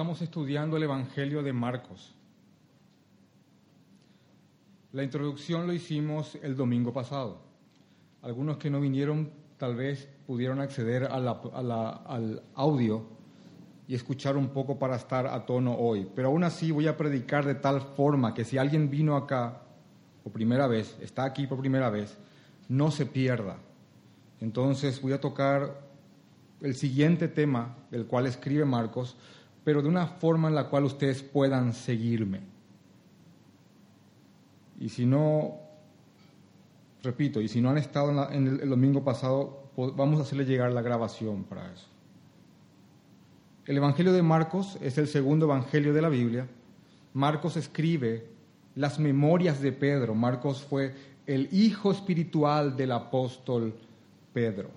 estamos estudiando el Evangelio de Marcos. La introducción lo hicimos el domingo pasado. Algunos que no vinieron tal vez pudieron acceder al audio y escuchar un poco para estar a tono hoy. Pero aún así voy a predicar de tal forma que si alguien vino acá por primera vez, está aquí por primera vez, no se pierda. Entonces voy a tocar el siguiente tema del cual escribe Marcos, pero de una forma en la cual ustedes puedan seguirme. Y si no, repito, y si no han estado en, el, domingo pasado, vamos a hacerle llegar la grabación para eso. El Evangelio de Marcos es el segundo Evangelio de la Biblia. Marcos escribe las memorias de Pedro. Marcos fue el hijo espiritual del apóstol Pedro.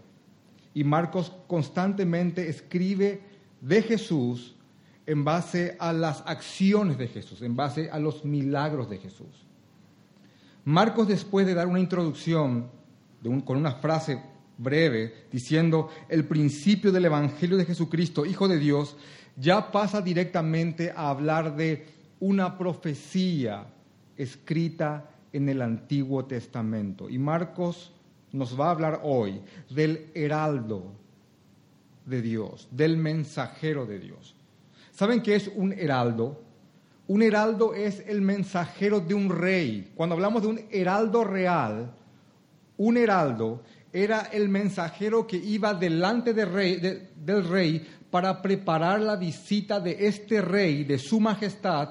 Y Marcos constantemente escribe de Jesús en base a las acciones de Jesús, en base a los milagros de Jesús. Marcos, después de dar una introducción con una frase breve diciendo el principio del Evangelio de Jesucristo, Hijo de Dios, ya pasa directamente a hablar de una profecía escrita en el Antiguo Testamento. Y Marcos nos va a hablar hoy del heraldo de Dios, del mensajero de Dios. ¿Saben qué es un heraldo? Un heraldo es el mensajero de un rey. Cuando hablamos de un heraldo real, un heraldo era el mensajero que iba delante del rey para preparar la visita de este rey, de su majestad,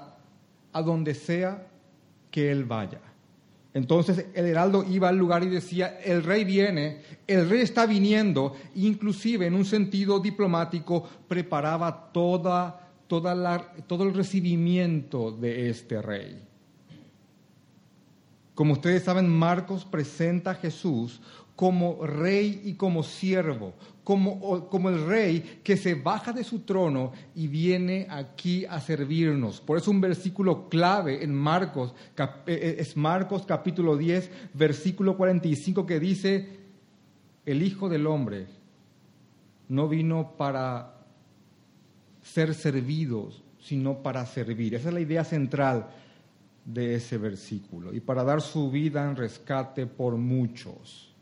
a donde sea que él vaya. Entonces el heraldo iba al lugar y decía, el rey viene, el rey está viniendo, inclusive en un sentido diplomático preparaba toda, todo el recibimiento de este rey. Como ustedes saben, Marcos presenta a Jesús como rey y como siervo, como, como, el rey que se baja de su trono y viene aquí a servirnos. Por eso un versículo clave en Marcos, eh, eh, es Marcos capítulo 10, versículo 45 que dice, el Hijo del Hombre no vino para ser servidos, sino para servir. Esa es la idea central de ese versículo. Y para dar su vida en rescate por muchos.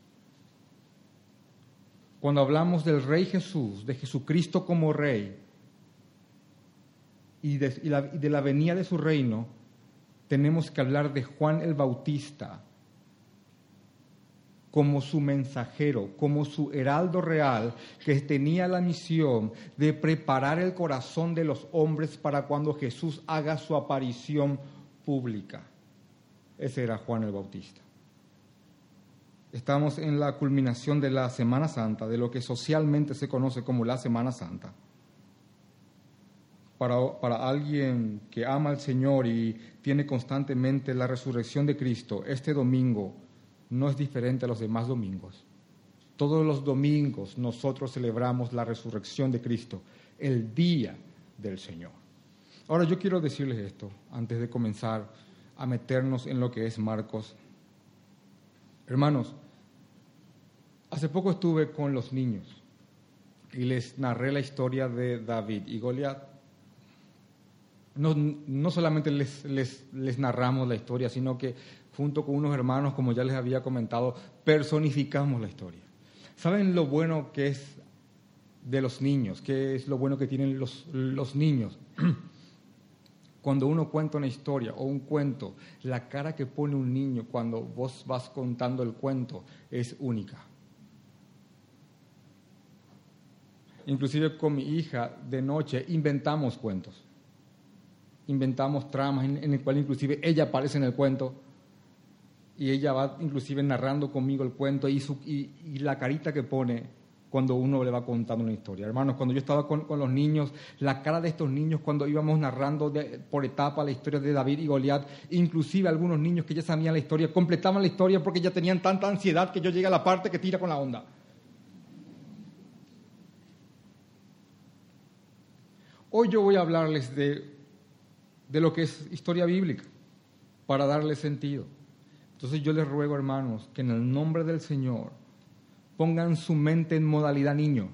Cuando hablamos del Rey Jesús, de Jesucristo como Rey y de, la, venida de su reino, tenemos que hablar de Juan el Bautista como su mensajero, como su heraldo real, que tenía la misión de preparar el corazón de los hombres para cuando Jesús haga su aparición pública. Ese era Juan el Bautista. Estamos en la culminación de la Semana Santa, de lo que socialmente se conoce como la Semana Santa. Para, para, alguien que ama al Señor y tiene constantemente la resurrección de Cristo, este domingo no es diferente a los demás domingos. Todos los domingos nosotros celebramos la resurrección de Cristo, el día del Señor. Ahora yo quiero decirles esto antes de comenzar a meternos en lo que es Marcos. Hermanos, Hace poco estuve con los niños y les narré la historia de David y Goliat. No, no solamente les, les, les, narramos la historia, sino que junto con unos hermanos, como ya les había comentado, personificamos la historia. ¿Saben lo bueno que es de los niños? ¿Qué es lo bueno que tienen los, los niños? Cuando uno cuenta una historia o un cuento, la cara que pone un niño cuando vos vas contando el cuento es única. inclusive con mi hija de noche, inventamos cuentos. Inventamos tramas en, el cual inclusive ella aparece en el cuento y ella va inclusive narrando conmigo el cuento y, la carita que pone cuando uno le va contando una historia. Hermanos, cuando yo estaba con, los niños, la cara de estos niños cuando íbamos narrando por etapa la historia de David y Goliat, inclusive algunos niños que ya sabían la historia, completaban la historia porque ya tenían tanta ansiedad que yo llegué a la parte que tira con la onda. Hoy yo voy a hablarles de, lo que es historia bíblica, para darle sentido. Entonces yo les ruego, hermanos, que en el nombre del Señor pongan su mente en modalidad niño.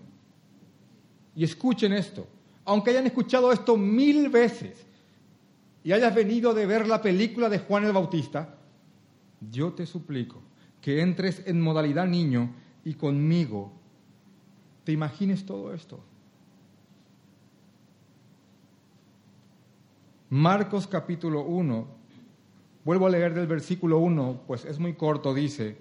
Y escuchen esto. aunque hayan escuchado esto mil veces y hayas venido de ver la película de Juan el Bautista, yo te suplico que entres en modalidad niño y conmigo te imagines todo esto. Marcos capítulo 1, vuelvo a leer del versículo 1, pues es muy corto, dice,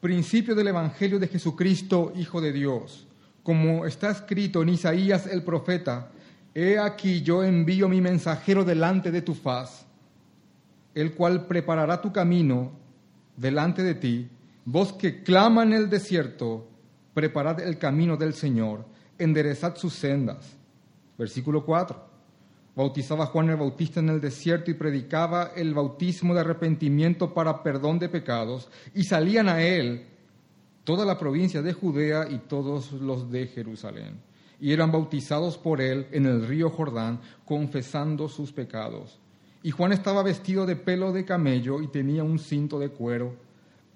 principio del Evangelio de Jesucristo, Hijo de Dios, como está escrito en Isaías el profeta, he aquí yo envío mi mensajero delante de tu faz, el cual preparará tu camino delante de ti, vos que clama en el desierto, preparad el camino del Señor, enderezad sus sendas. Versículo 4. Bautizaba Juan el Bautista en el desierto y predicaba el bautismo de arrepentimiento para perdón de pecados, y salían a él toda la provincia de Judea y todos los de Jerusalén, y eran bautizados por él en el río Jordán, confesando sus pecados. Y Juan estaba vestido de pelo de camello y tenía un cinto de cuero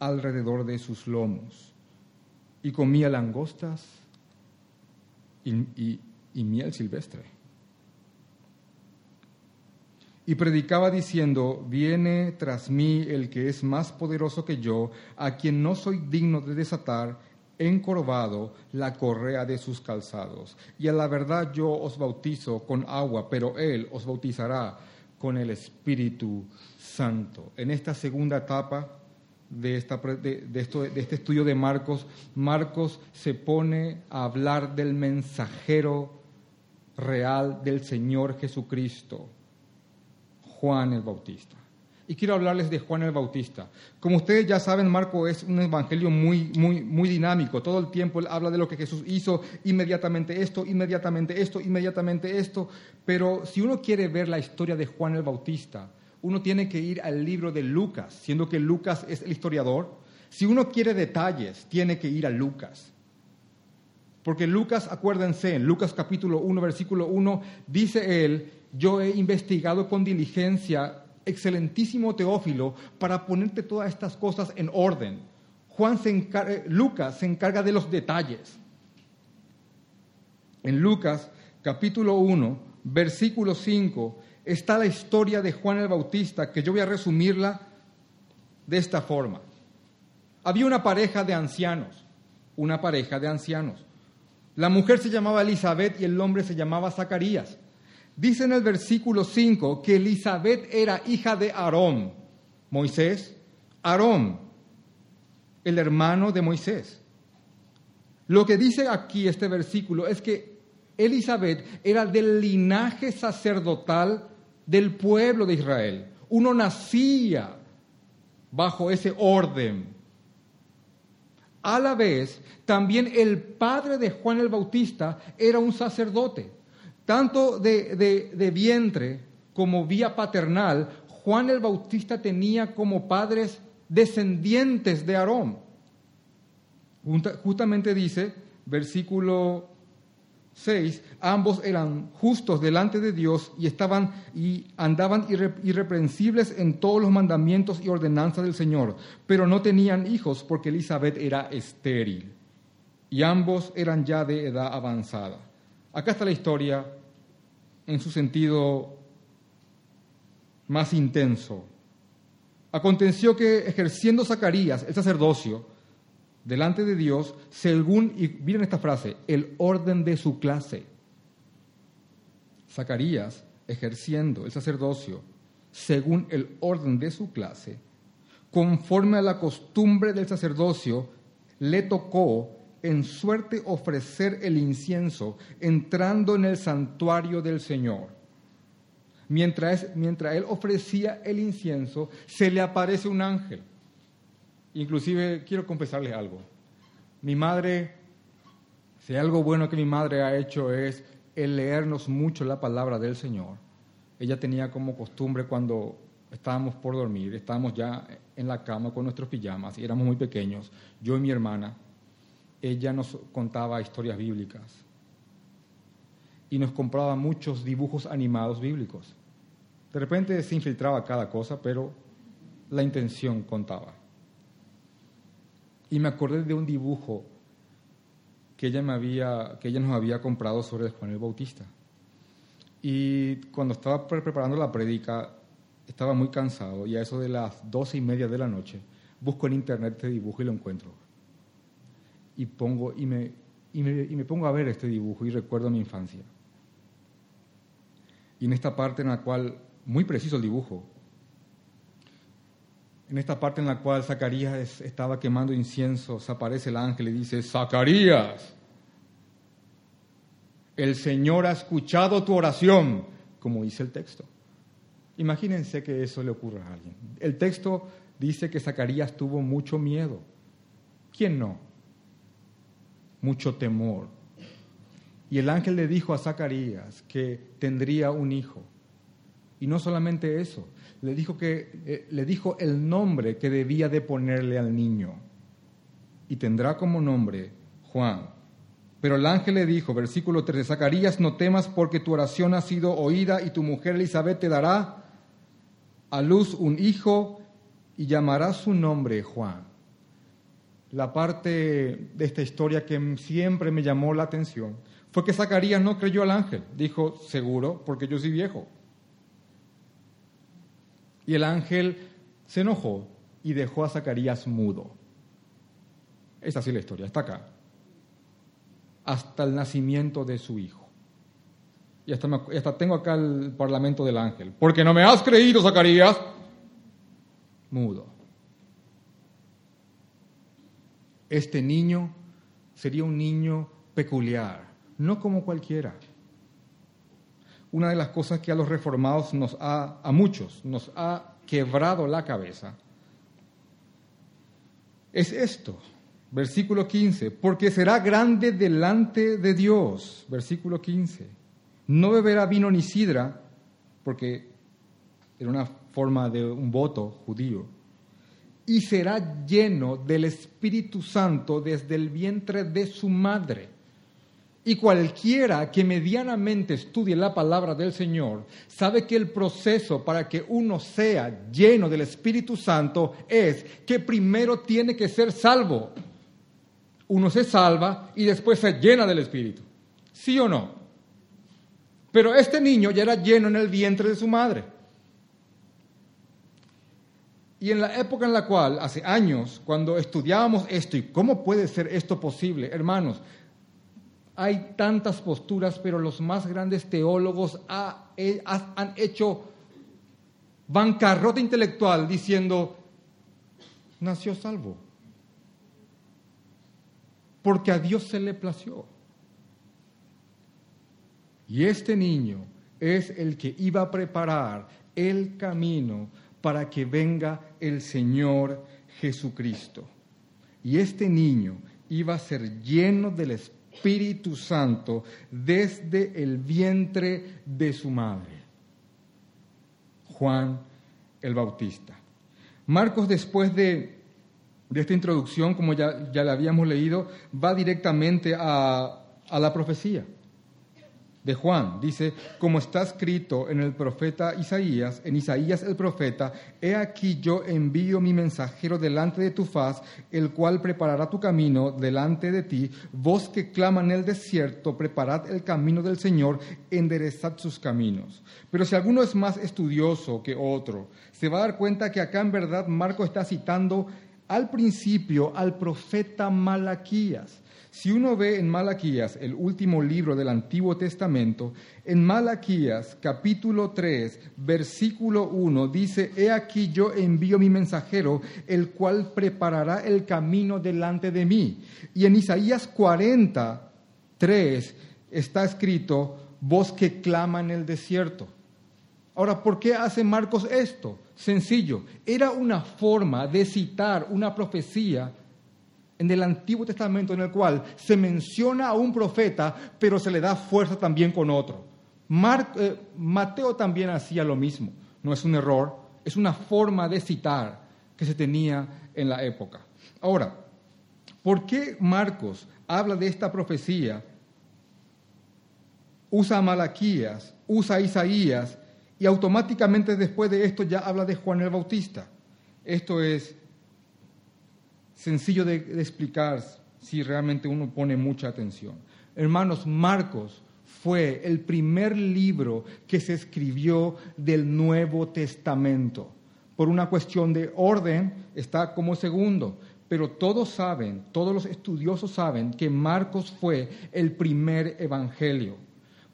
alrededor de sus lomos, y comía langostas y, miel silvestre y predicaba diciendo, viene tras mí el que es más poderoso que yo, a quien no soy digno de desatar encorvado la correa de sus calzados. Y a la verdad yo os bautizo con agua, pero él os bautizará con el Espíritu Santo. En esta segunda etapa de, esta, de, este estudio de Marcos, Marcos se pone a hablar del mensajero real del Señor Jesucristo Juan el Bautista. Y quiero hablarles de Juan el Bautista. Como ustedes ya saben, Marco es un evangelio muy, muy, muy dinámico. Todo el tiempo él habla de lo que Jesús hizo, inmediatamente esto, inmediatamente esto, inmediatamente esto. Pero si uno quiere ver la historia de Juan el Bautista, uno tiene que ir al libro de Lucas, siendo que Lucas es el historiador. Si uno quiere detalles, tiene que ir a Lucas. Porque Lucas, acuérdense, en Lucas capítulo 1, versículo 1, dice él yo he investigado con diligencia, excelentísimo Teófilo, para ponerte todas estas cosas en orden. Juan se eh, Lucas se encarga de los detalles. En Lucas capítulo 1, versículo 5, está la historia de Juan el Bautista, que yo voy a resumirla de esta forma. Había una pareja de ancianos, una pareja de ancianos. La mujer se llamaba Elizabeth y el hombre se llamaba Zacarías. Dice en el versículo 5 que Elizabeth era hija de Aarón. Moisés, Aarón, el hermano de Moisés. Lo que dice aquí este versículo es que Elizabeth era del linaje sacerdotal del pueblo de Israel. Uno nacía bajo ese orden. A la vez, también el padre de Juan el Bautista era un sacerdote tanto de, vientre como vía paternal, Juan el Bautista tenía como padres descendientes de Aarón. Justamente dice, versículo 6, ambos eran justos delante de Dios y estaban y andaban irreprensibles en todos los mandamientos y ordenanzas del Señor, pero no tenían hijos porque Elizabeth era estéril y ambos eran ya de edad avanzada. Acá está la historia en su sentido más intenso. Aconteció que ejerciendo Zacarías el sacerdocio delante de Dios, según, y miren esta frase, el orden de su clase. Zacarías ejerciendo el sacerdocio según el orden de su clase, conforme a la costumbre del sacerdocio, le tocó en suerte ofrecer el incienso entrando en el santuario del Señor. Mientras, mientras él ofrecía el incienso, se le aparece un ángel. Inclusive quiero confesarles algo. Mi madre, si algo bueno que mi madre ha hecho es el leernos mucho la palabra del Señor. Ella tenía como costumbre cuando estábamos por dormir, estábamos ya en la cama con nuestros pijamas y éramos muy pequeños, yo y mi hermana, ella nos contaba historias bíblicas y nos compraba muchos dibujos animados bíblicos. De repente se infiltraba cada cosa, pero la intención contaba. Y me acordé de un dibujo que ella, me había, que ella nos había comprado sobre Juan el Bautista. Y cuando estaba preparando la prédica, estaba muy cansado y a eso de las doce y media de la noche busco en internet este dibujo y lo encuentro. Y, pongo, y, me, y, me, pongo a ver este dibujo y recuerdo mi infancia. Y en esta parte en la cual, muy preciso el dibujo, en esta parte en la cual Zacarías estaba quemando incienso, aparece el ángel y dice, Zacarías, el Señor ha escuchado tu oración, como dice el texto. Imagínense que eso le ocurra a alguien. El texto dice que Zacarías tuvo mucho miedo. ¿Quién no? Mucho temor. Y el ángel le dijo a Zacarías que tendría un hijo. Y no solamente eso, le dijo, que, eh, le dijo el nombre que debía de ponerle al niño. Y tendrá como nombre Juan. Pero el ángel le dijo, versículo 13, Zacarías, no temas porque tu oración ha sido oída y tu mujer Elizabeth te dará a luz un hijo y llamará su nombre Juan. La parte de esta historia que siempre me llamó la atención fue que Zacarías no creyó al ángel. Dijo, seguro, porque yo soy viejo. Y el ángel se enojó y dejó a Zacarías mudo. Es la historia, está acá hasta el nacimiento de su hijo. Y hasta, tengo acá el parlamento del ángel. Porque no me has creído, Zacarías. Mudo. Este niño sería un niño peculiar, no como cualquiera. Una de las cosas que a los reformados nos ha, a muchos, nos ha quebrado la cabeza, es esto. Versículo 15, porque será grande delante de Dios. Versículo 15, no beberá vino ni sidra, porque era una forma de un voto judío, y será lleno del Espíritu Santo desde el vientre de su madre. Y cualquiera que medianamente estudie la palabra del Señor sabe que el proceso para que uno sea lleno del Espíritu Santo es que primero tiene que ser salvo uno se salva y después se llena del Espíritu. ¿Sí o no? Pero este niño ya era lleno en el vientre de su madre. Y en la época en la cual, hace años, cuando estudiábamos esto y cómo puede ser esto posible, hermanos, hay tantas posturas, pero los más grandes teólogos han hecho bancarrota intelectual diciendo, nació salvo porque a Dios se le plació. Y este niño es el que iba a preparar el camino para que venga el Señor Jesucristo. Y este niño iba a ser lleno del Espíritu Santo desde el vientre de su madre. Juan el Bautista. Marcos después de de esta introducción, como ya, ya la habíamos leído, va directamente a, a la profecía de Juan. Dice, como está escrito en el profeta Isaías, en Isaías el profeta, he aquí yo envío mi mensajero delante de tu faz, el cual preparará tu camino delante de ti. Vos que claman en el desierto, preparad el camino del Señor, enderezad sus caminos. Pero si alguno es más estudioso que otro, se va a dar cuenta que acá en verdad Marco está citando al principio al profeta Malaquías. Si uno ve en Malaquías, el último libro del Antiguo Testamento, en Malaquías capítulo 3, versículo 1, dice, He aquí yo envío mi mensajero, el cual preparará el camino delante de mí. Y en Isaías 40, 3 está escrito, voz que clama en el desierto. Ahora, ¿por qué hace Marcos esto? Sencillo, era una forma de citar una profecía en el Antiguo Testamento en el cual se menciona a un profeta, pero se le da fuerza también con otro. Eh, Mateo también hacía lo mismo, no es un error, es una forma de citar que se tenía en la época. Ahora, ¿por qué Marcos habla de esta profecía? Usa a Malaquías, usa a Isaías y automáticamente después de esto ya habla de Juan el Bautista. Esto es sencillo de, explicar, si realmente uno pone mucha atención. Hermanos, Marcos fue el primer libro que se escribió del Nuevo Testamento. Por una cuestión de orden, está como segundo. Pero todos saben, todos los estudiosos saben que Marcos fue el primer evangelio.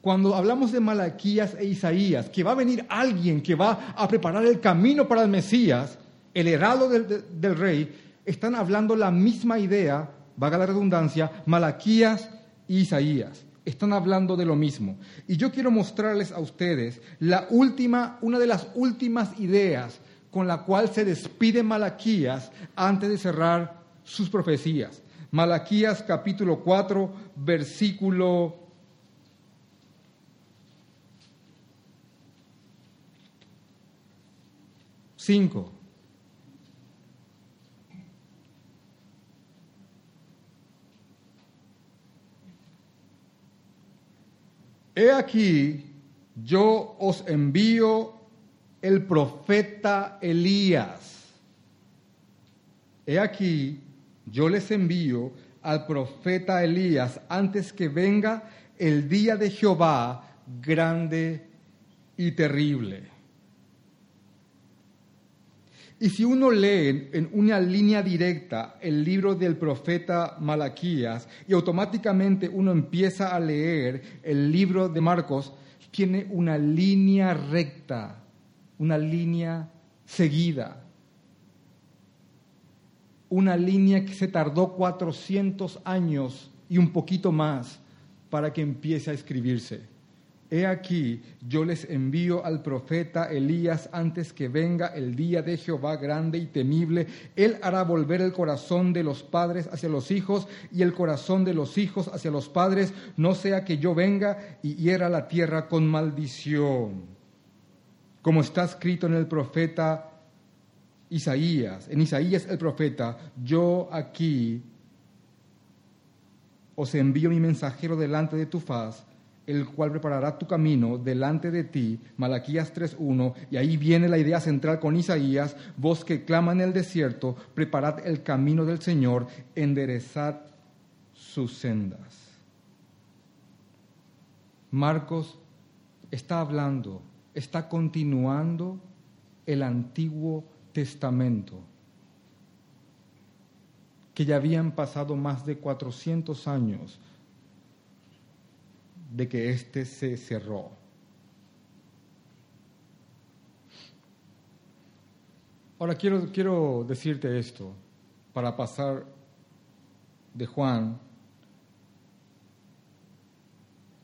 Cuando hablamos de Malaquías e Isaías, que va a venir alguien que va a preparar el camino para el Mesías, el heraldo del, del rey, están hablando la misma idea, vaga la redundancia, Malaquías e Isaías están hablando de lo mismo. Y yo quiero mostrarles a ustedes la última, una de las últimas ideas con la cual se despide Malaquías antes de cerrar sus profecías. Malaquías capítulo 4, versículo 5. He aquí, yo os envío el profeta Elías. He aquí, yo les envío al profeta Elías antes que venga el día de Jehová grande y terrible. Y si uno lee en una línea directa el libro del profeta Malaquías y automáticamente uno empieza a leer el libro de Marcos, tiene una línea recta, una línea seguida, una línea que se tardó 400 años y un poquito más para que empiece a escribirse. He aquí, yo les envío al profeta Elías antes que venga el día de Jehová grande y temible. Él hará volver el corazón de los padres hacia los hijos y el corazón de los hijos hacia los padres, no sea que yo venga y hiera la tierra con maldición. Como está escrito en el profeta Isaías, en Isaías el profeta, yo aquí os envío mi mensajero delante de tu faz el cual preparará tu camino delante de ti, Malaquías 3.1, y ahí viene la idea central con Isaías, vos que clama en el desierto, preparad el camino del Señor, enderezad sus sendas. Marcos está hablando, está continuando el Antiguo Testamento, que ya habían pasado más de 400 años de que éste se cerró. Ahora quiero, quiero decirte esto, para pasar de Juan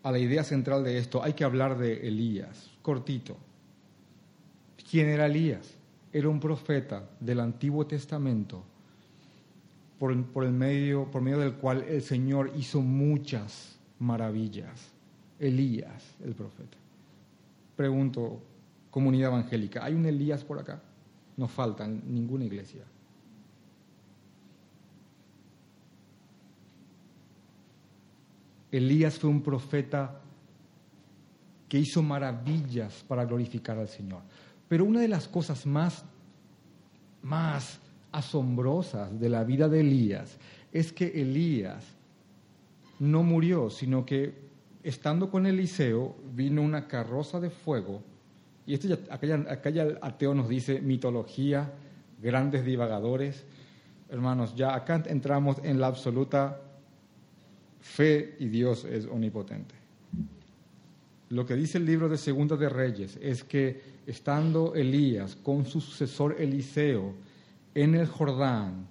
a la idea central de esto, hay que hablar de Elías, cortito. ¿Quién era Elías? Era un profeta del Antiguo Testamento por, por, el medio, por medio del cual el Señor hizo muchas maravillas. Elías, el profeta. Pregunto, comunidad evangélica, ¿hay un Elías por acá? No falta ninguna iglesia. Elías fue un profeta que hizo maravillas para glorificar al Señor. Pero una de las cosas más, más asombrosas de la vida de Elías es que Elías no murió, sino que estando con Eliseo, vino una carroza de fuego, y esto ya, acá, ateo nos dice mitología, grandes divagadores. Hermanos, ya acá entramos en la absoluta fe y Dios es omnipotente. Lo que dice el libro de Segunda de Reyes es que estando Elías con su sucesor Eliseo en el Jordán,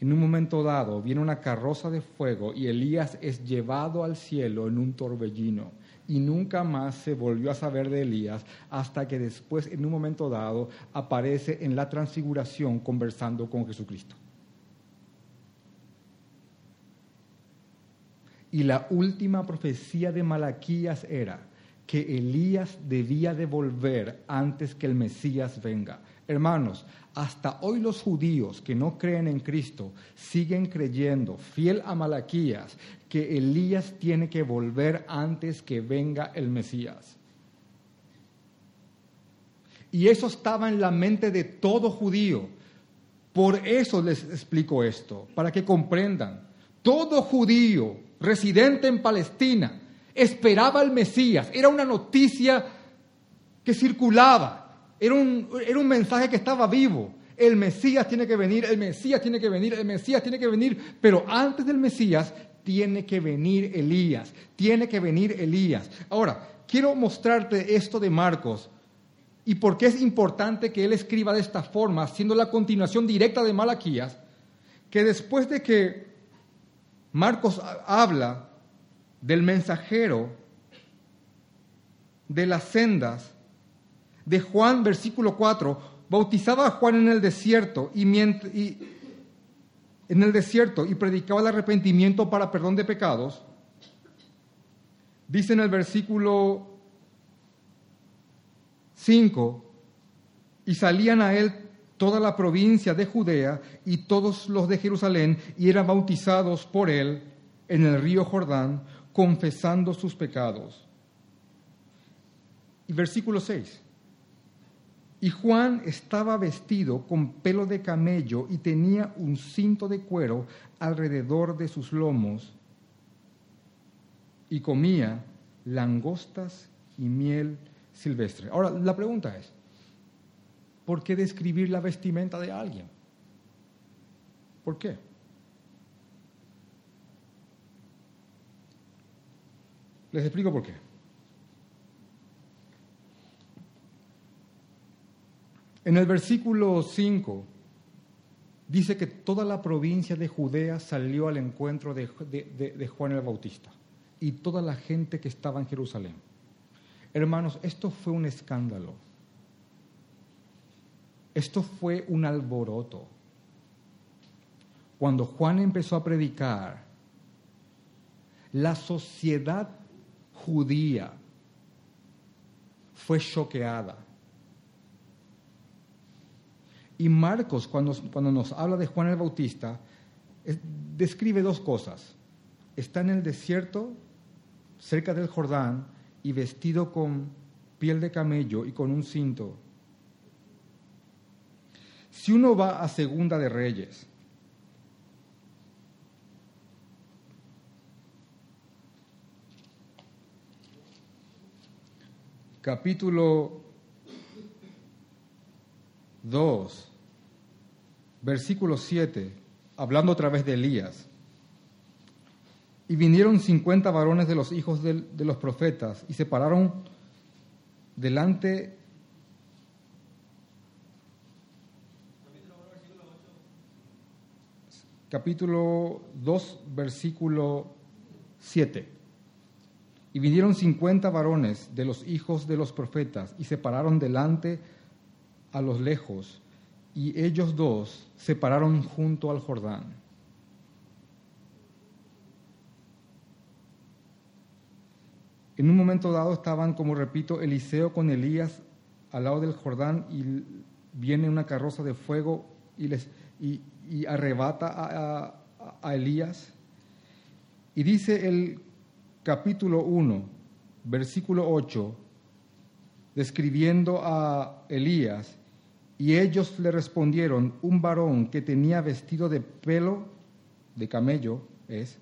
en un momento dado viene una carroza de fuego y Elías es llevado al cielo en un torbellino. Y nunca más se volvió a saber de Elías hasta que después, en un momento dado, aparece en la transfiguración conversando con Jesucristo. Y la última profecía de Malaquías era que Elías debía de volver antes que el Mesías venga. Hermanos, hasta hoy los judíos que no creen en Cristo siguen creyendo, fiel a Malaquías, que Elías tiene que volver antes que venga el Mesías. Y eso estaba en la mente de todo judío. Por eso les explico esto, para que comprendan. Todo judío residente en Palestina esperaba al Mesías. Era una noticia que circulaba. Era un, era un mensaje que estaba vivo. El Mesías tiene que venir, el Mesías tiene que venir, el Mesías tiene que venir. Pero antes del Mesías tiene que venir Elías. Tiene que venir Elías. Ahora, quiero mostrarte esto de Marcos y por qué es importante que él escriba de esta forma, siendo la continuación directa de Malaquías, que después de que Marcos habla del mensajero de las sendas de Juan, versículo 4, bautizaba a Juan en el desierto y, en el desierto y predicaba el arrepentimiento para perdón de pecados. Dice en el versículo 5, y salían a él toda la provincia de Judea y todos los de Jerusalén, y eran bautizados por él en el río Jordán, confesando sus pecados. Y versículo 6. Y Juan estaba vestido con pelo de camello y tenía un cinto de cuero alrededor de sus lomos y comía langostas y miel silvestre. Ahora, la pregunta es, ¿por qué describir la vestimenta de alguien? ¿Por qué? Les explico por qué. En el versículo 5 dice que toda la provincia de Judea salió al encuentro de, de, Juan el Bautista y toda la gente que estaba en Jerusalén. Hermanos, esto fue un escándalo. Esto fue un alboroto. Cuando Juan empezó a predicar, la sociedad judía fue choqueada. Y Marcos, cuando, cuando, nos habla de Juan el Bautista, describe dos cosas. Está en el desierto, cerca del Jordán, y vestido con piel de camello y con un cinto. Si uno va a Segunda de Reyes, capítulo 2, versículo 7, hablando otra vez de Elías. Y vinieron cincuenta varones de los hijos de, los profetas y se pararon delante capítulo 2, versículo 7. Y vinieron cincuenta varones de los hijos de los profetas y se pararon delante a los lejos, y ellos dos se pararon junto al Jordán. En un momento dado estaban, como repito, Eliseo con Elías al lado del Jordán y viene una carroza de fuego y, les, y, arrebata a, a, Elías. Y dice el capítulo 1, versículo 8, describiendo a Elías, y ellos le respondieron, un varón que tenía vestido de pelo de camello es,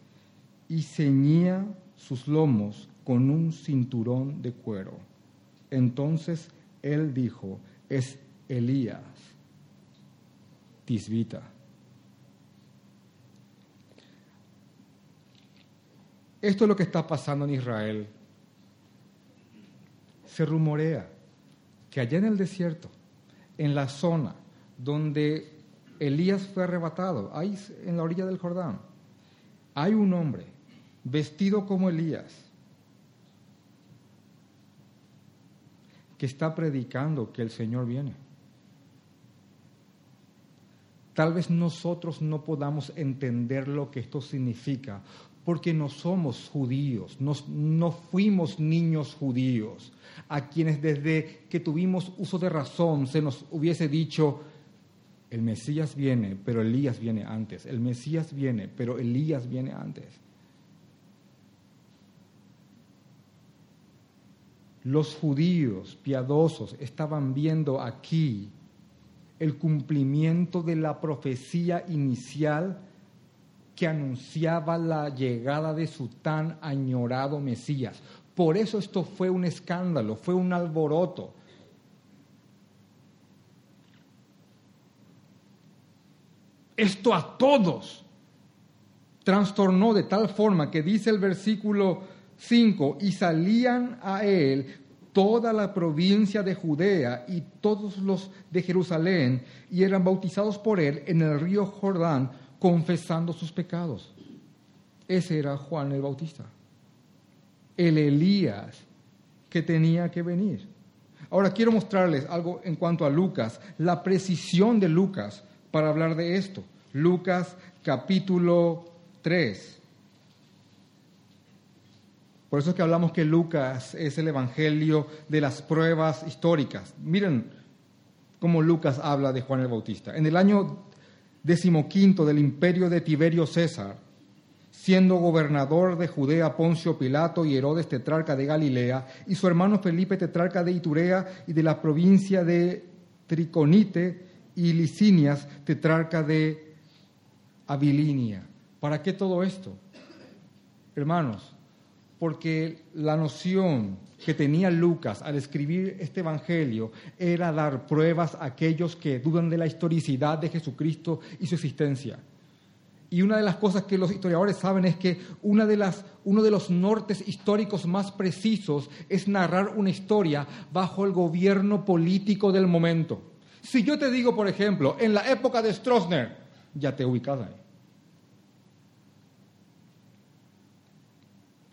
y ceñía sus lomos con un cinturón de cuero. Entonces él dijo, es Elías, tisbita. Esto es lo que está pasando en Israel. Se rumorea que allá en el desierto, en la zona donde Elías fue arrebatado, ahí en la orilla del Jordán, hay un hombre vestido como Elías, que está predicando que el Señor viene. Tal vez nosotros no podamos entender lo que esto significa, porque no somos judíos, no fuimos niños judíos, a quienes desde que tuvimos uso de razón se nos hubiese dicho, el Mesías viene, pero Elías viene antes, el Mesías viene, pero Elías viene antes. Los judíos piadosos estaban viendo aquí el cumplimiento de la profecía inicial que anunciaba la llegada de su tan añorado Mesías. Por eso esto fue un escándalo, fue un alboroto. Esto a todos trastornó de tal forma que dice el versículo 5, y salían a él toda la provincia de Judea y todos los de Jerusalén, y eran bautizados por él en el río Jordán, confesando sus pecados. Ese era Juan el Bautista, el Elías que tenía que venir. Ahora quiero mostrarles algo en cuanto a Lucas, la precisión de Lucas para hablar de esto. Lucas capítulo 3. Por eso es que hablamos que Lucas es el evangelio de las pruebas históricas. Miren cómo Lucas habla de Juan el Bautista. En el año decimoquinto del imperio de Tiberio César, siendo gobernador de Judea Poncio Pilato y Herodes tetrarca de Galilea, y su hermano Felipe tetrarca de Iturea y de la provincia de Triconite y Licinias tetrarca de Abilinia. ¿Para qué todo esto? Hermanos, porque la noción que tenía Lucas al escribir este Evangelio era dar pruebas a aquellos que dudan de la historicidad de Jesucristo y su existencia. Y una de las cosas que los historiadores saben es que una de las, uno de los nortes históricos más precisos es narrar una historia bajo el gobierno político del momento. Si yo te digo, por ejemplo, en la época de Stroessner, ya te ubicas ahí.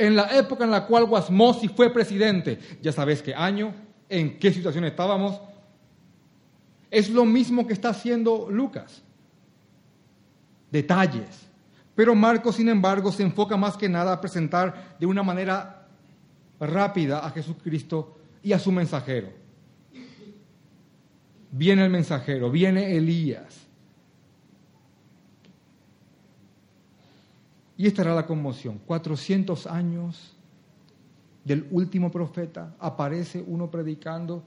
En la época en la cual Guasmosi fue presidente. Ya sabes qué año, en qué situación estábamos. Es lo mismo que está haciendo Lucas. Detalles. Pero Marcos, sin embargo, se enfoca más que nada a presentar de una manera rápida a Jesucristo y a su mensajero. Viene el mensajero, viene Elías. Y esta era la conmoción. 400 años del último profeta, aparece uno predicando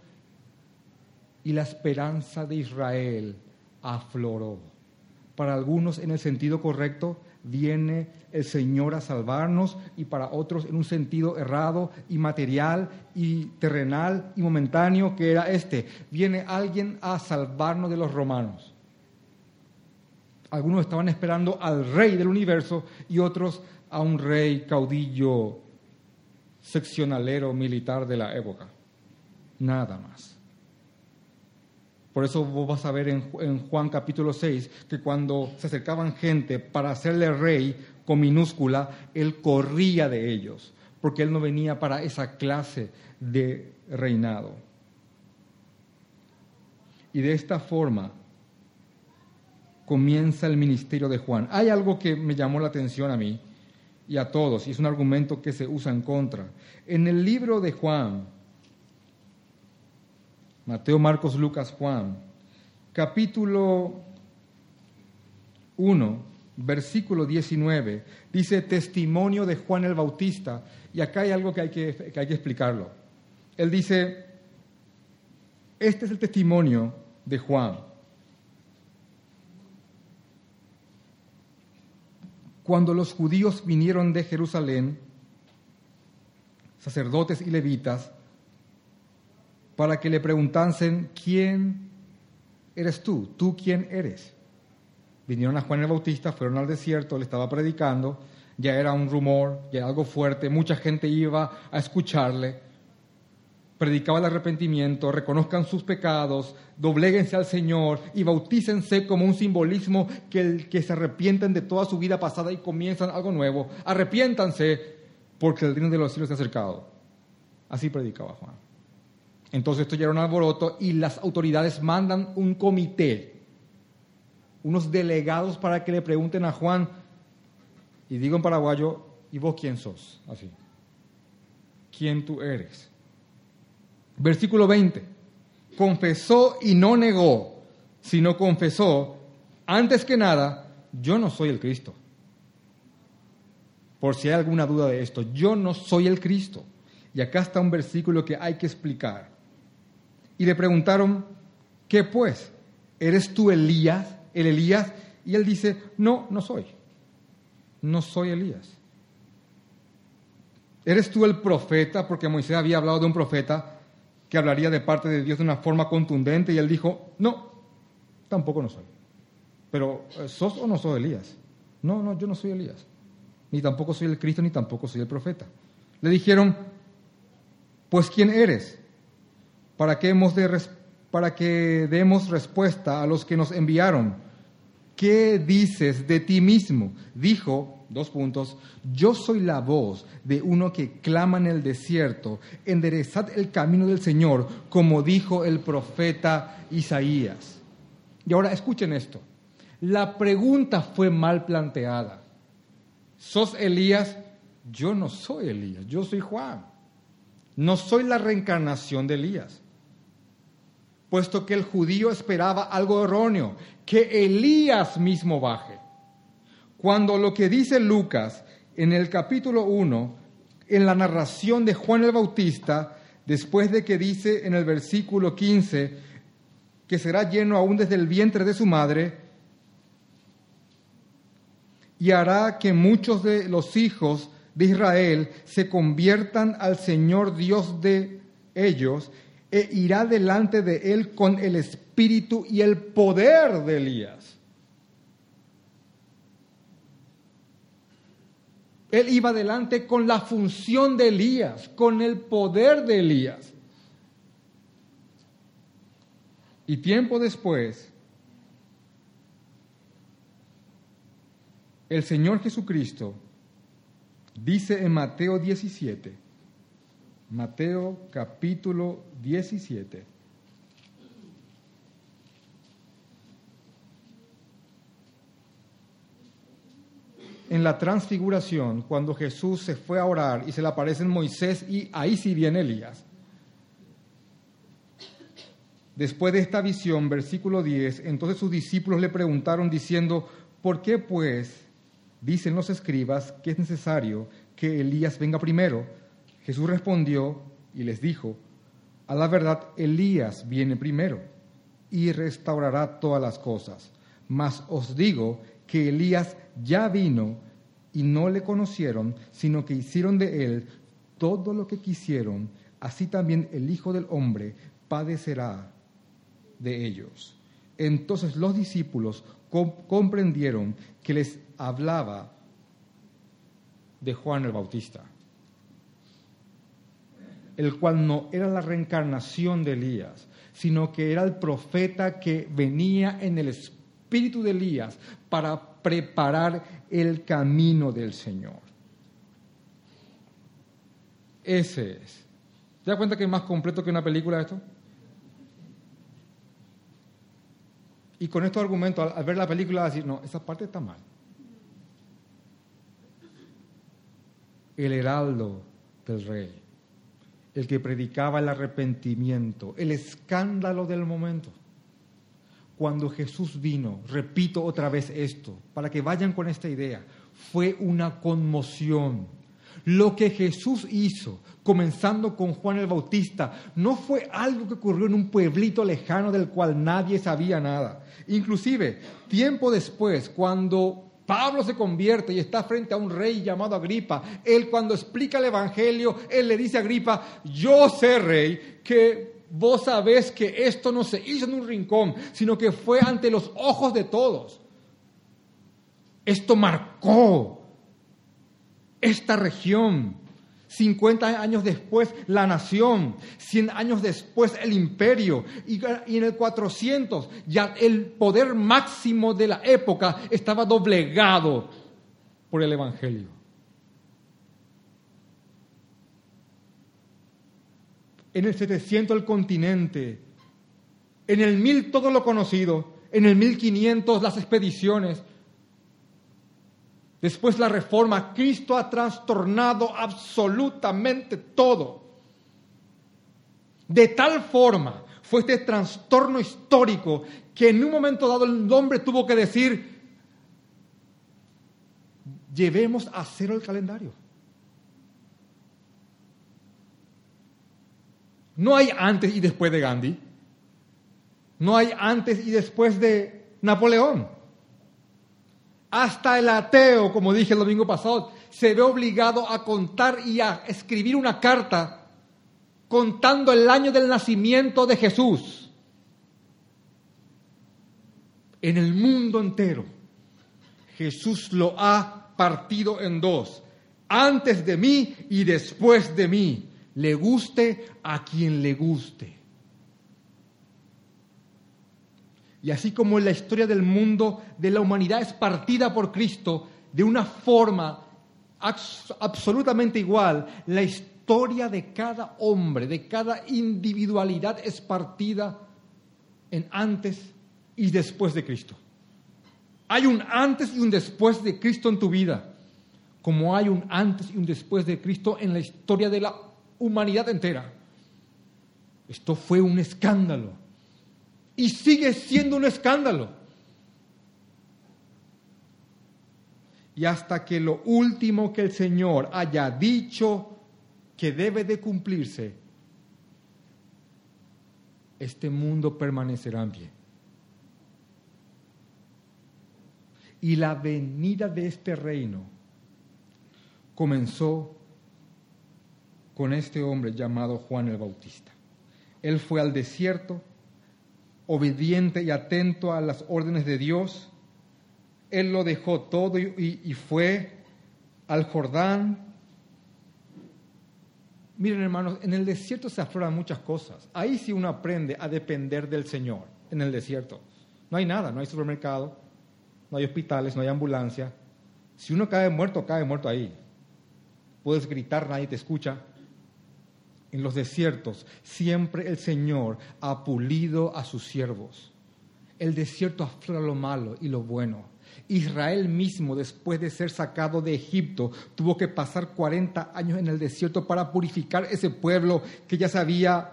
y la esperanza de Israel afloró. Para algunos en el sentido correcto viene el Señor a salvarnos y para otros en un sentido errado y material y terrenal y momentáneo que era este. Viene alguien a salvarnos de los romanos. Algunos estaban esperando al rey del universo y otros a un rey caudillo seccionalero militar de la época. Nada más. Por eso vos vas a ver en, Juan capítulo 6 que cuando se acercaban gente para hacerle rey con minúscula, él corría de ellos, porque él no venía para esa clase de reinado. Y de esta forma, comienza el ministerio de Juan. Hay algo que me llamó la atención a mí y a todos, y es un argumento que se usa en contra. En el libro de Juan, Mateo, Marcos, Lucas, Juan, capítulo 1, versículo 19, dice testimonio de Juan el Bautista, y acá hay algo que hay que, que hay que explicarlo. Él dice, este es el testimonio de Juan. Cuando los judíos vinieron de Jerusalén, sacerdotes y levitas, para que le preguntasen, ¿quién eres tú? ¿Tú quién eres? Vinieron a Juan el Bautista, fueron al desierto, le estaba predicando, ya era un rumor, ya era algo fuerte, mucha gente iba a escucharle predicaba el arrepentimiento, reconozcan sus pecados, dobléguense al Señor y bautícense como un simbolismo que, el, que se arrepienten de toda su vida pasada y comienzan algo nuevo. Arrepiéntanse porque el reino de los cielos se ha acercado. Así predicaba Juan. Entonces esto ya era un alboroto y las autoridades mandan un comité, unos delegados para que le pregunten a Juan, y digo en paraguayo, ¿y vos quién sos? Así. ¿Quién tú eres? Versículo 20. Confesó y no negó, sino confesó, antes que nada, yo no soy el Cristo. Por si hay alguna duda de esto, yo no soy el Cristo. Y acá está un versículo que hay que explicar. Y le preguntaron, ¿qué pues? ¿Eres tú Elías, el Elías? Y él dice, no, no soy. no soy Elías. ¿Eres tú el profeta? Porque Moisés había hablado de un profeta que hablaría de parte de Dios de una forma contundente y él dijo, no, tampoco no soy. Pero, eh, ¿sos o no sos Elías? No, no, yo no soy Elías. Ni tampoco soy el Cristo, ni tampoco soy el profeta. Le dijeron, pues ¿quién eres? Para que, hemos para que demos respuesta a los que nos enviaron. ¿Qué dices de ti mismo? Dijo, dos puntos, yo soy la voz de uno que clama en el desierto, enderezad el camino del Señor, como dijo el profeta Isaías. Y ahora escuchen esto, la pregunta fue mal planteada. ¿Sos Elías? Yo no soy Elías, yo soy Juan. No soy la reencarnación de Elías puesto que el judío esperaba algo erróneo, que Elías mismo baje. Cuando lo que dice Lucas en el capítulo 1, en la narración de Juan el Bautista, después de que dice en el versículo 15 que será lleno aún desde el vientre de su madre, y hará que muchos de los hijos de Israel se conviertan al Señor Dios de ellos, e irá delante de él con el espíritu y el poder de Elías. Él iba delante con la función de Elías, con el poder de Elías. Y tiempo después, el Señor Jesucristo dice en Mateo 17, Mateo capítulo 17. En la transfiguración, cuando Jesús se fue a orar y se le aparecen Moisés y ahí sí viene Elías. Después de esta visión, versículo 10, entonces sus discípulos le preguntaron diciendo, ¿por qué pues dicen los escribas que es necesario que Elías venga primero? Jesús respondió y les dijo, a la verdad Elías viene primero y restaurará todas las cosas. Mas os digo que Elías ya vino y no le conocieron, sino que hicieron de él todo lo que quisieron, así también el Hijo del Hombre padecerá de ellos. Entonces los discípulos comprendieron que les hablaba de Juan el Bautista el cual no era la reencarnación de Elías, sino que era el profeta que venía en el espíritu de Elías para preparar el camino del Señor. Ese es. ¿Te das cuenta que es más completo que una película esto? Y con estos argumentos, al, ver la película, decir, no, esa parte está mal. El heraldo del rey el que predicaba el arrepentimiento, el escándalo del momento. Cuando Jesús vino, repito otra vez esto, para que vayan con esta idea, fue una conmoción. Lo que Jesús hizo, comenzando con Juan el Bautista, no fue algo que ocurrió en un pueblito lejano del cual nadie sabía nada. Inclusive, tiempo después, cuando Pablo se convierte y está frente a un rey llamado Agripa. Él cuando explica el Evangelio, él le dice a Agripa, yo sé, rey, que vos sabés que esto no se hizo en un rincón, sino que fue ante los ojos de todos. Esto marcó esta región. 50 años después la nación, 100 años después el imperio y, en el 400 ya el poder máximo de la época estaba doblegado por el Evangelio. En el 700 el continente, en el 1000 todo lo conocido, en el 1500 las expediciones, Después la reforma, Cristo ha trastornado absolutamente todo. De tal forma fue este trastorno histórico que en un momento dado el hombre tuvo que decir, llevemos a cero el calendario. No hay antes y después de Gandhi. No hay antes y después de Napoleón Hasta el ateo, como dije el domingo pasado, se ve obligado a contar y a escribir una carta contando el año del nacimiento de Jesús. En el mundo entero, Jesús lo ha partido en dos, antes de mí y después de mí, le guste a quien le guste. Y así como la historia del mundo, de la humanidad es partida por Cristo de una forma absolutamente igual, la historia de cada hombre, de cada individualidad es partida en antes y después de Cristo. Hay un antes y un después de Cristo en tu vida, como hay un antes y un después de Cristo en la historia de la humanidad entera. Esto fue un escándalo y sigue siendo un escándalo. Y hasta que lo último que el Señor haya dicho que debe de cumplirse, este mundo permanecerá en pie. Y la venida de este reino comenzó con este hombre llamado Juan el Bautista. Él fue al desierto obediente y atento a las órdenes de Dios. Él lo dejó todo y, fue al Jordán. Miren hermanos, en el desierto se afloran muchas cosas. Ahí sí uno aprende a depender del Señor, en el desierto. No hay nada, no hay supermercado, no hay hospitales, no hay ambulancia. Si uno cae muerto, cae muerto ahí. Puedes gritar, nadie te escucha en los desiertos, siempre el Señor ha pulido a sus siervos. El desierto aflora lo malo y lo bueno. Israel mismo, después de ser sacado de Egipto, tuvo que pasar 40 años en el desierto para purificar ese pueblo que ya se había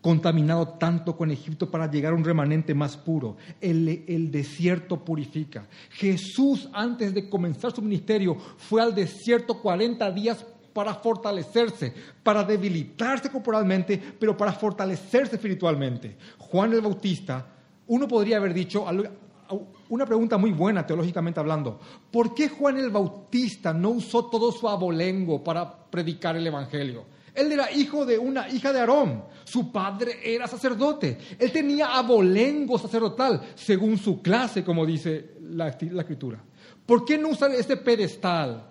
contaminado tanto con Egipto para llegar a un remanente más puro. El, el, desierto purifica. Jesús, antes de comenzar su ministerio, fue al desierto 40 días para fortalecerse, para debilitarse corporalmente, pero para fortalecerse espiritualmente. Juan el Bautista, uno podría haber dicho una pregunta muy buena teológicamente hablando. ¿Por qué Juan el Bautista no usó todo su abolengo para predicar el Evangelio? Él era hijo de una hija de Aarón. Su padre era sacerdote. Él tenía abolengo sacerdotal, según su clase, como dice la, la escritura. ¿Por qué no usar ese pedestal?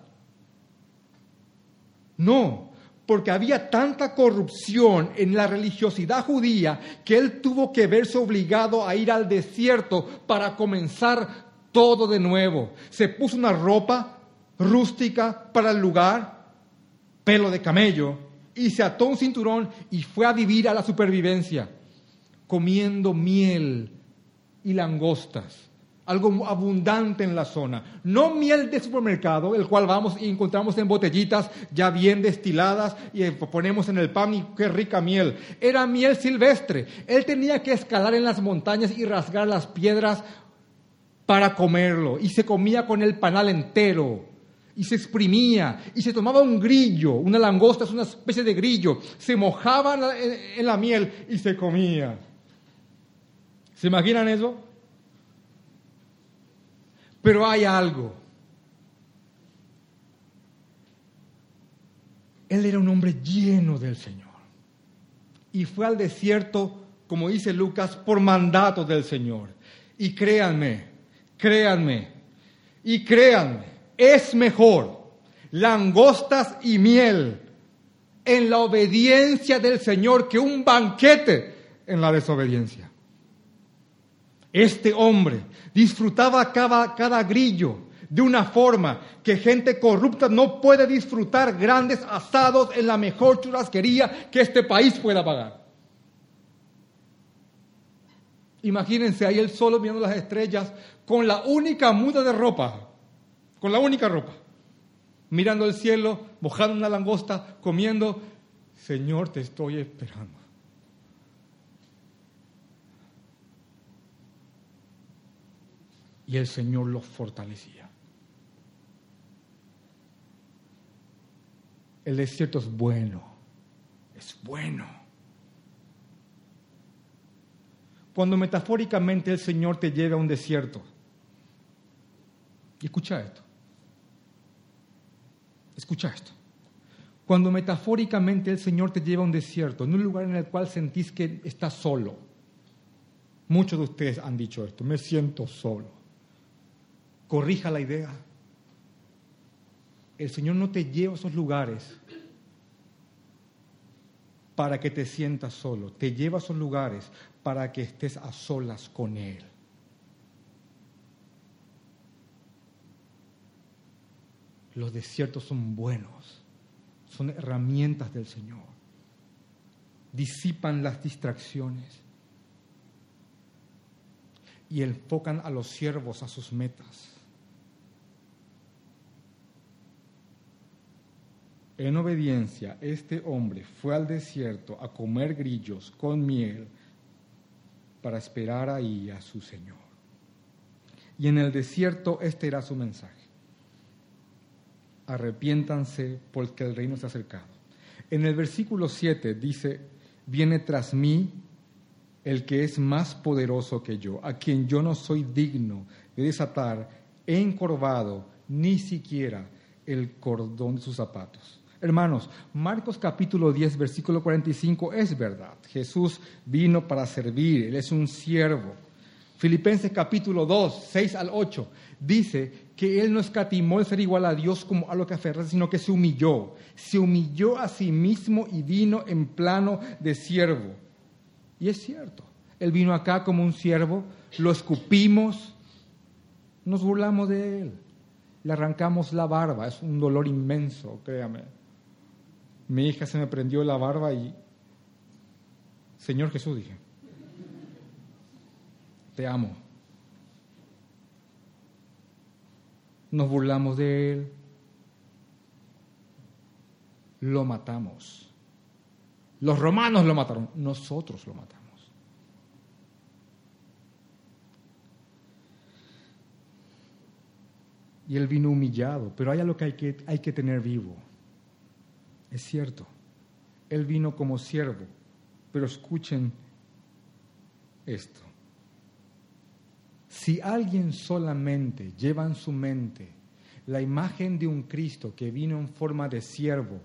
No, porque había tanta corrupción en la religiosidad judía que él tuvo que verse obligado a ir al desierto para comenzar todo de nuevo. Se puso una ropa rústica para el lugar, pelo de camello, y se ató un cinturón y fue a vivir a la supervivencia, comiendo miel y langostas algo abundante en la zona. No miel de supermercado, el cual vamos y encontramos en botellitas ya bien destiladas y ponemos en el pan y qué rica miel. Era miel silvestre. Él tenía que escalar en las montañas y rasgar las piedras para comerlo. Y se comía con el panal entero. Y se exprimía y se tomaba un grillo, una langosta es una especie de grillo, se mojaba en la miel y se comía. ¿Se imaginan eso? Pero hay algo. Él era un hombre lleno del Señor. Y fue al desierto, como dice Lucas, por mandato del Señor. Y créanme, créanme, y créanme, es mejor langostas y miel en la obediencia del Señor que un banquete en la desobediencia. Este hombre disfrutaba cada, grillo de una forma que gente corrupta no puede disfrutar grandes asados en la mejor churrasquería que este país pueda pagar. Imagínense ahí él solo viendo las estrellas con la única muda de ropa, con la única ropa, mirando el cielo, mojando una langosta, comiendo. Señor, te estoy esperando. Y el Señor los fortalecía. El desierto es bueno, es bueno. Cuando metafóricamente el Señor te lleva a un desierto, Y escucha esto. Escucha esto. Cuando metafóricamente el Señor te lleva a un desierto, en un lugar en el cual sentís que estás solo. Muchos de ustedes han dicho esto, me siento solo. Corrija la idea. El Señor no te lleva a esos lugares para que te sientas solo, te lleva a esos lugares para que estés a solas con Él. Los desiertos son buenos, son herramientas del Señor. Disipan las distracciones y enfocan a los siervos a sus metas. En obediencia, este hombre fue al desierto a comer grillos con miel para esperar ahí a su Señor. Y en el desierto este era su mensaje arrepiéntanse porque el reino ha acercado. En el versículo 7 dice, viene tras mí el que es más poderoso que yo, a quien yo no soy digno de desatar encorvado ni siquiera el cordón de sus zapatos. Hermanos, Marcos capítulo 10, versículo 45 es verdad. Jesús vino para servir, Él es un siervo. Filipenses capítulo 2, 6 al 8, dice que Él no escatimó el ser igual a Dios como a lo que aferrarse, sino que se humilló. Se humilló a sí mismo y vino en plano de siervo. Y es cierto, Él vino acá como un siervo, lo escupimos, nos burlamos de Él, le arrancamos la barba, es un dolor inmenso, créame. Mi hija se me prendió la barba y, Señor Jesús, dije, te amo. Nos burlamos de él, lo matamos. Los romanos lo mataron, nosotros lo matamos. Y él vino humillado, pero hay algo que hay que, hay que tener vivo. Es cierto, él vino como siervo, pero escuchen esto. Si alguien solamente lleva en su mente la imagen de un Cristo que vino en forma de siervo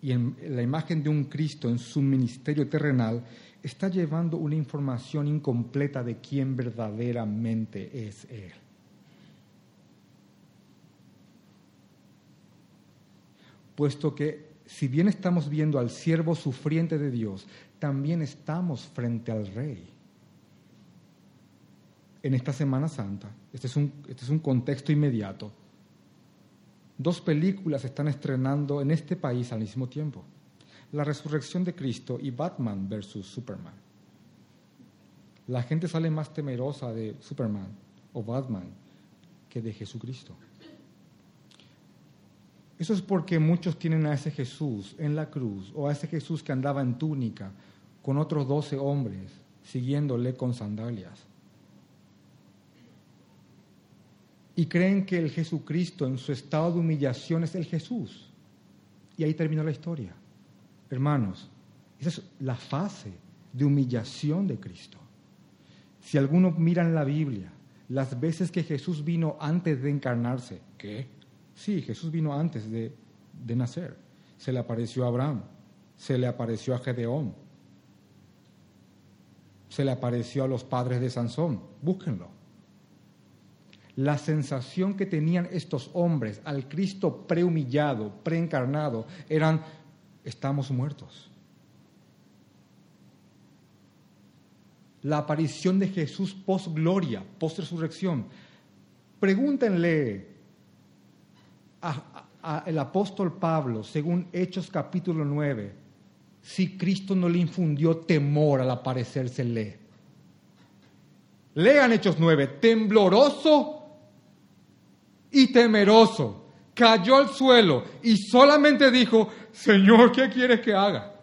y en la imagen de un Cristo en su ministerio terrenal, está llevando una información incompleta de quién verdaderamente es Él. Puesto que si bien estamos viendo al siervo sufriente de Dios, también estamos frente al Rey en esta Semana Santa, este es, un, este es un contexto inmediato, dos películas están estrenando en este país al mismo tiempo. La resurrección de Cristo y Batman versus Superman. La gente sale más temerosa de Superman o Batman que de Jesucristo. Eso es porque muchos tienen a ese Jesús en la cruz o a ese Jesús que andaba en túnica con otros doce hombres siguiéndole con sandalias. y creen que el Jesucristo en su estado de humillación es el Jesús. Y ahí termina la historia. Hermanos, esa es la fase de humillación de Cristo. Si alguno mira en la Biblia las veces que Jesús vino antes de encarnarse, ¿qué? Sí, Jesús vino antes de, de nacer. Se le apareció a Abraham, se le apareció a Gedeón, se le apareció a los padres de Sansón. Búsquenlo la sensación que tenían estos hombres al Cristo prehumillado, preencarnado, eran, estamos muertos. La aparición de Jesús post gloria, post resurrección. Pregúntenle al apóstol Pablo, según Hechos capítulo 9, si Cristo no le infundió temor al aparecérsele. Lean Hechos 9, tembloroso y temeroso, cayó al suelo y solamente dijo, Señor, ¿qué quieres que haga?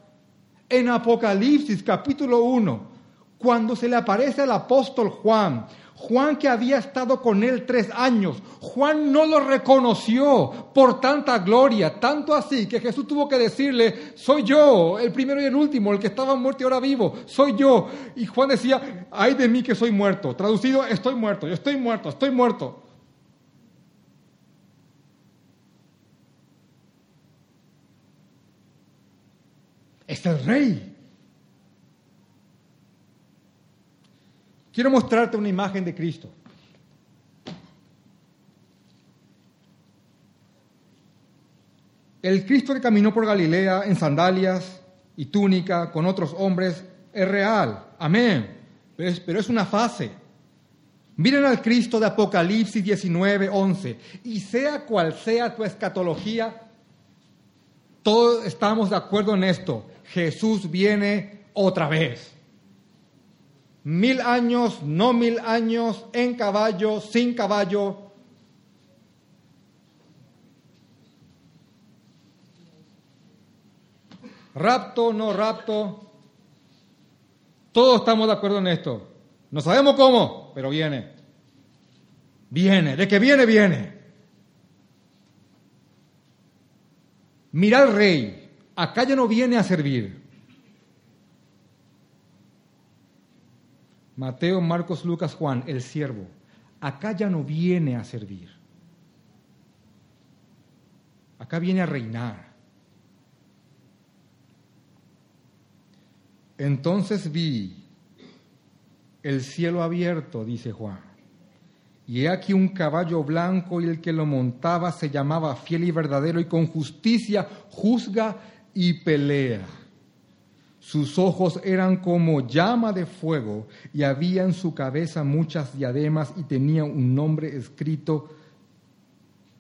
En Apocalipsis capítulo 1, cuando se le aparece al apóstol Juan, Juan que había estado con él tres años, Juan no lo reconoció por tanta gloria, tanto así que Jesús tuvo que decirle, soy yo, el primero y el último, el que estaba muerto y ahora vivo, soy yo. Y Juan decía, ay de mí que soy muerto. Traducido, estoy muerto, yo estoy muerto, estoy muerto. Es el rey. Quiero mostrarte una imagen de Cristo. El Cristo que caminó por Galilea en sandalias y túnica con otros hombres es real. Amén. Pero es, una fase. Miren al Cristo de Apocalipsis 19, 11. Y sea cual sea tu escatología, todos estamos de acuerdo en esto. Jesús viene otra vez. Mil años, no mil años, en caballo, sin caballo, rapto, no rapto. Todos estamos de acuerdo en esto. No sabemos cómo, pero viene. Viene, de que viene, viene. Mira al rey, acá ya no viene a servir. Mateo, Marcos, Lucas, Juan, el siervo, acá ya no viene a servir. Acá viene a reinar. Entonces vi el cielo abierto, dice Juan, y he aquí un caballo blanco y el que lo montaba se llamaba fiel y verdadero y con justicia juzga y pelea. Sus ojos eran como llama de fuego y había en su cabeza muchas diademas y tenía un nombre escrito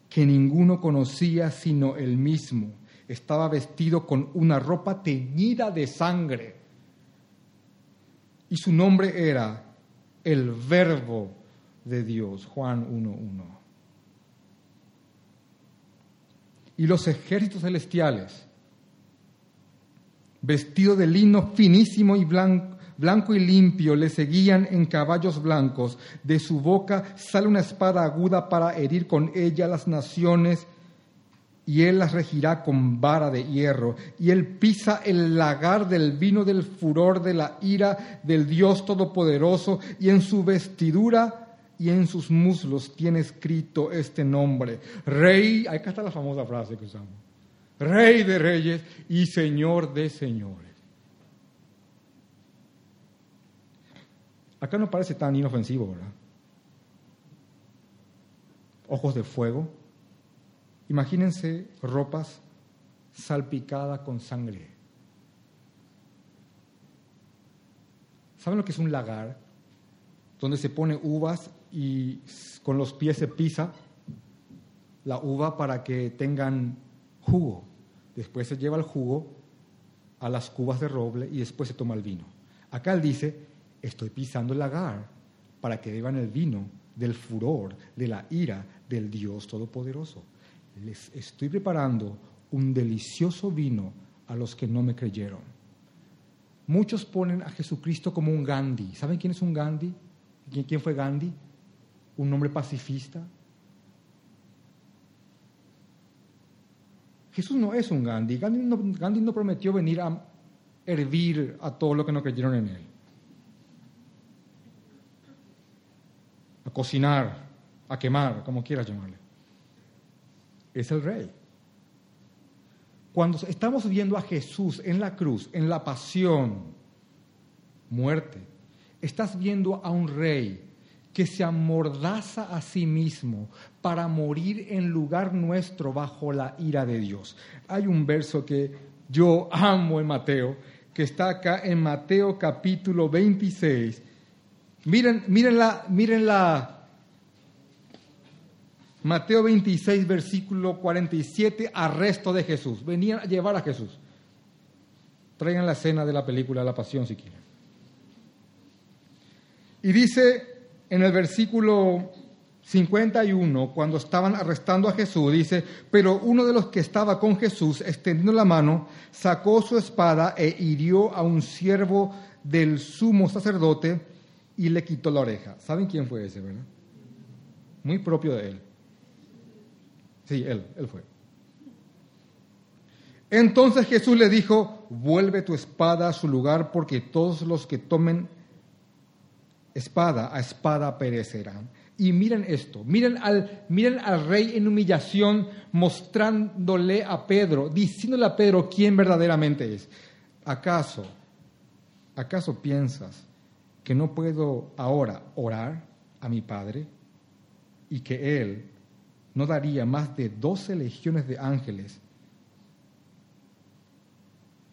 que ninguno conocía sino él mismo. Estaba vestido con una ropa teñida de sangre y su nombre era el verbo de Dios, Juan 1.1. Y los ejércitos celestiales, vestidos de lino finísimo y blanco, blanco y limpio, le seguían en caballos blancos. De su boca sale una espada aguda para herir con ella las naciones y él las regirá con vara de hierro, y él pisa el lagar del vino del furor de la ira del Dios Todopoderoso, y en su vestidura y en sus muslos tiene escrito este nombre, Rey, acá está la famosa frase que usamos, Rey de reyes y Señor de señores. Acá no parece tan inofensivo, ¿verdad? Ojos de fuego, Imagínense ropas salpicadas con sangre. ¿Saben lo que es un lagar? Donde se pone uvas y con los pies se pisa la uva para que tengan jugo. Después se lleva el jugo a las cubas de roble y después se toma el vino. Acá él dice, estoy pisando el lagar para que beban el vino del furor, de la ira del Dios Todopoderoso les estoy preparando un delicioso vino a los que no me creyeron. Muchos ponen a Jesucristo como un Gandhi. ¿Saben quién es un Gandhi? ¿Quién fue Gandhi? Un hombre pacifista. Jesús no es un Gandhi. Gandhi no, prometió venir a hervir a todos los que no creyeron en él. A cocinar, a quemar, como quieras llamarle es el rey. Cuando estamos viendo a Jesús en la cruz, en la pasión, muerte, estás viendo a un rey que se amordaza a sí mismo para morir en lugar nuestro bajo la ira de Dios. Hay un verso que yo amo en Mateo, que está acá en Mateo capítulo 26. Miren, miren, la, miren la, Mateo 26, versículo 47, arresto de Jesús. Venían a llevar a Jesús. Traigan la escena de la película La Pasión si quieren. Y dice en el versículo 51, cuando estaban arrestando a Jesús, dice, pero uno de los que estaba con Jesús, extendiendo la mano, sacó su espada e hirió a un siervo del sumo sacerdote y le quitó la oreja. ¿Saben quién fue ese, verdad? Muy propio de él. Sí, él, él fue. Entonces Jesús le dijo, vuelve tu espada a su lugar porque todos los que tomen espada a espada perecerán. Y miren esto, miren al, miren al rey en humillación mostrándole a Pedro, diciéndole a Pedro quién verdaderamente es. ¿Acaso, acaso piensas que no puedo ahora orar a mi Padre y que Él no daría más de doce legiones de ángeles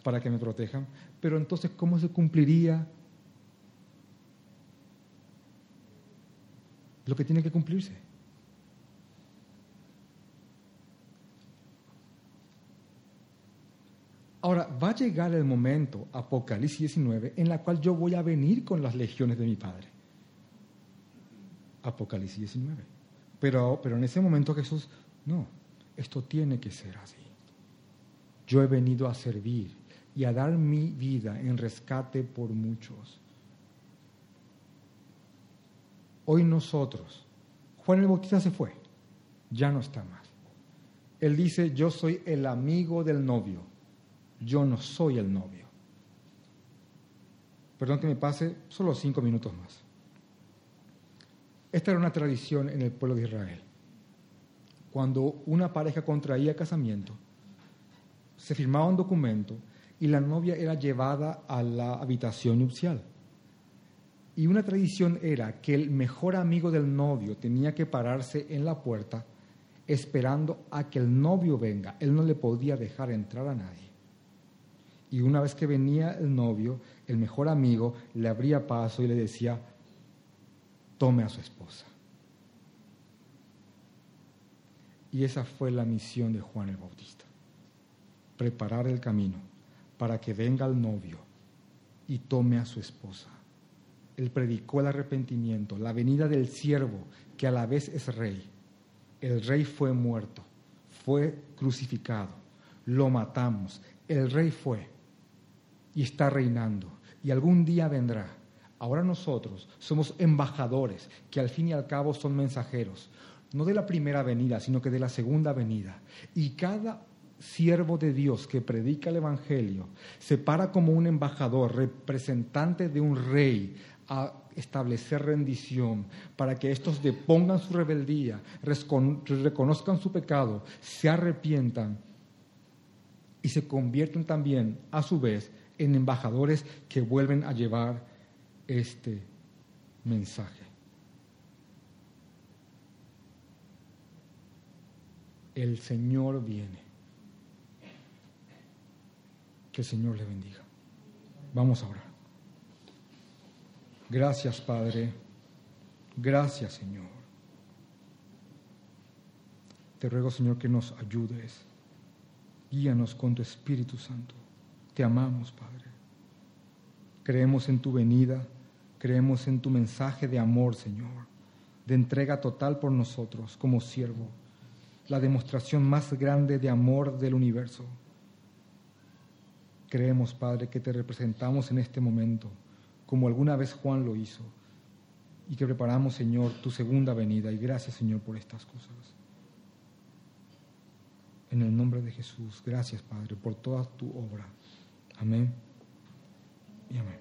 para que me protejan? Pero entonces, ¿cómo se cumpliría lo que tiene que cumplirse? Ahora, va a llegar el momento, Apocalipsis 19, en la cual yo voy a venir con las legiones de mi Padre. Apocalipsis 19. Pero, pero en ese momento Jesús, no, esto tiene que ser así. Yo he venido a servir y a dar mi vida en rescate por muchos. Hoy nosotros, Juan el Bautista se fue, ya no está más. Él dice, yo soy el amigo del novio yo no soy el novio. Perdón que me pase solo cinco minutos más. Esta era una tradición en el pueblo de Israel. Cuando una pareja contraía casamiento, se firmaba un documento y la novia era llevada a la habitación nupcial. Y una tradición era que el mejor amigo del novio tenía que pararse en la puerta esperando a que el novio venga. Él no le podía dejar entrar a nadie. Y una vez que venía el novio, el mejor amigo le abría paso y le decía, tome a su esposa. Y esa fue la misión de Juan el Bautista, preparar el camino para que venga el novio y tome a su esposa. Él predicó el arrepentimiento, la venida del siervo, que a la vez es rey. El rey fue muerto, fue crucificado, lo matamos, el rey fue y está reinando y algún día vendrá. Ahora nosotros somos embajadores que al fin y al cabo son mensajeros, no de la primera venida, sino que de la segunda venida. Y cada siervo de Dios que predica el Evangelio se para como un embajador, representante de un rey, a establecer rendición, para que estos depongan su rebeldía, reconozcan su pecado, se arrepientan y se convierten también, a su vez, en embajadores que vuelven a llevar este mensaje. El Señor viene. Que el Señor le bendiga. Vamos a orar. Gracias, Padre. Gracias, Señor. Te ruego, Señor, que nos ayudes. Guíanos con tu Espíritu Santo. Te amamos, Padre. Creemos en tu venida, creemos en tu mensaje de amor, Señor, de entrega total por nosotros como siervo, la demostración más grande de amor del universo. Creemos, Padre, que te representamos en este momento, como alguna vez Juan lo hizo, y que preparamos, Señor, tu segunda venida. Y gracias, Señor, por estas cosas. En el nombre de Jesús, gracias, Padre, por toda tu obra. Amén y amén.